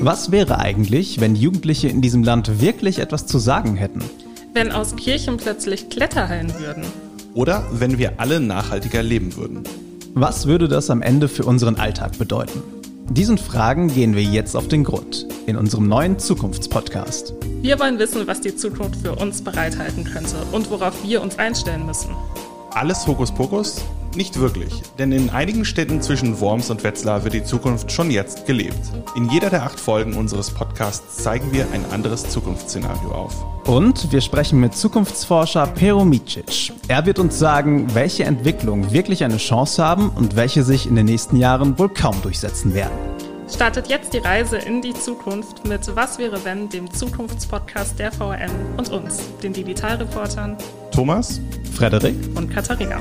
Was wäre eigentlich, wenn Jugendliche in diesem Land wirklich etwas zu sagen hätten? Wenn aus Kirchen plötzlich Kletterhallen würden? Oder wenn wir alle nachhaltiger leben würden? Was würde das am Ende für unseren Alltag bedeuten? Diesen Fragen gehen wir jetzt auf den Grund in unserem neuen Zukunftspodcast. Wir wollen wissen, was die Zukunft für uns bereithalten könnte und worauf wir uns einstellen müssen. Alles Hokuspokus? Nicht wirklich, denn in einigen Städten zwischen Worms und Wetzlar wird die Zukunft schon jetzt gelebt. In jeder der acht Folgen unseres Podcasts zeigen wir ein anderes Zukunftsszenario auf. Und wir sprechen mit Zukunftsforscher Pero Micic. Er wird uns sagen, welche Entwicklungen wirklich eine Chance haben und welche sich in den nächsten Jahren wohl kaum durchsetzen werden. Startet jetzt die Reise in die Zukunft mit Was wäre wenn, dem Zukunftspodcast der VRN und uns, den Digitalreportern Thomas, Frederik und Katharina.